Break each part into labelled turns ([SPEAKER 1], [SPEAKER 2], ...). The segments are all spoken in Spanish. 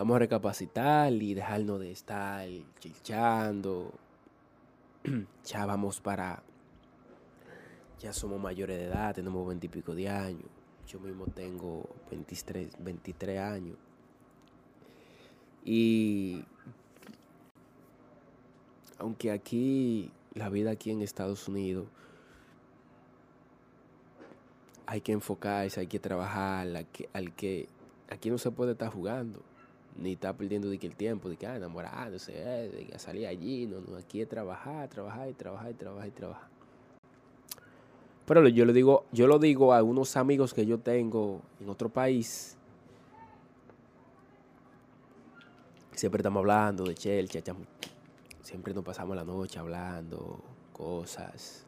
[SPEAKER 1] Vamos a recapacitar y dejarnos de estar chichando. ya vamos para... Ya somos mayores de edad, tenemos veintipico de años. Yo mismo tengo 23, 23 años. Y aunque aquí, la vida aquí en Estados Unidos, hay que enfocarse, hay que trabajar, al que, al que aquí no se puede estar jugando, ni estar perdiendo de que el tiempo, de que ah, enamorándose, eh, de que salir allí, no, no, aquí es trabajar, trabajar y trabajar y trabajar y trabajar. Pero yo le digo, yo lo digo a unos amigos que yo tengo en otro país. Siempre estamos hablando de Chelsea, siempre nos pasamos la noche hablando cosas.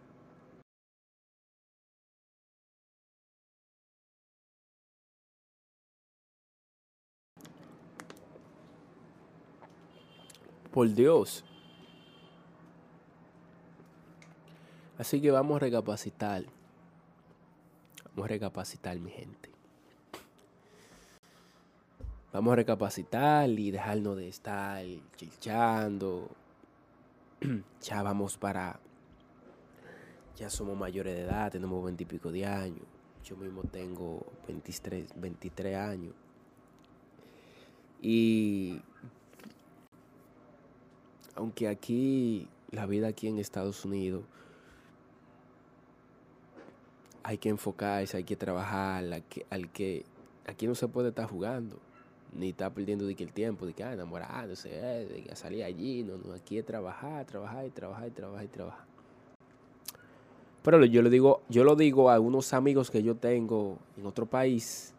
[SPEAKER 1] Por Dios. Así que vamos a recapacitar. Vamos a recapacitar, mi gente. Vamos a recapacitar y dejarnos de estar chichando. ya vamos para. Ya somos mayores de edad, tenemos veintipico de años. Yo mismo tengo 23, 23 años. Y aunque aquí, la vida aquí en Estados Unidos, hay que enfocarse, hay que trabajar, al que, aquí no se puede estar jugando, ni estar perdiendo de que el tiempo, de que ah, enamorándose, eh, de que salir allí, no, no, aquí es trabajar, trabajar y trabajar y trabajar y trabajar. Pero yo le digo, yo lo digo a unos amigos que yo tengo en otro país.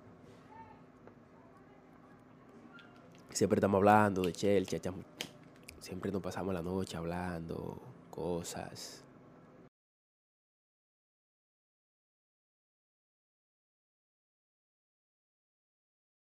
[SPEAKER 1] Siempre estamos hablando de Chelsea, siempre nos pasamos la noche hablando cosas.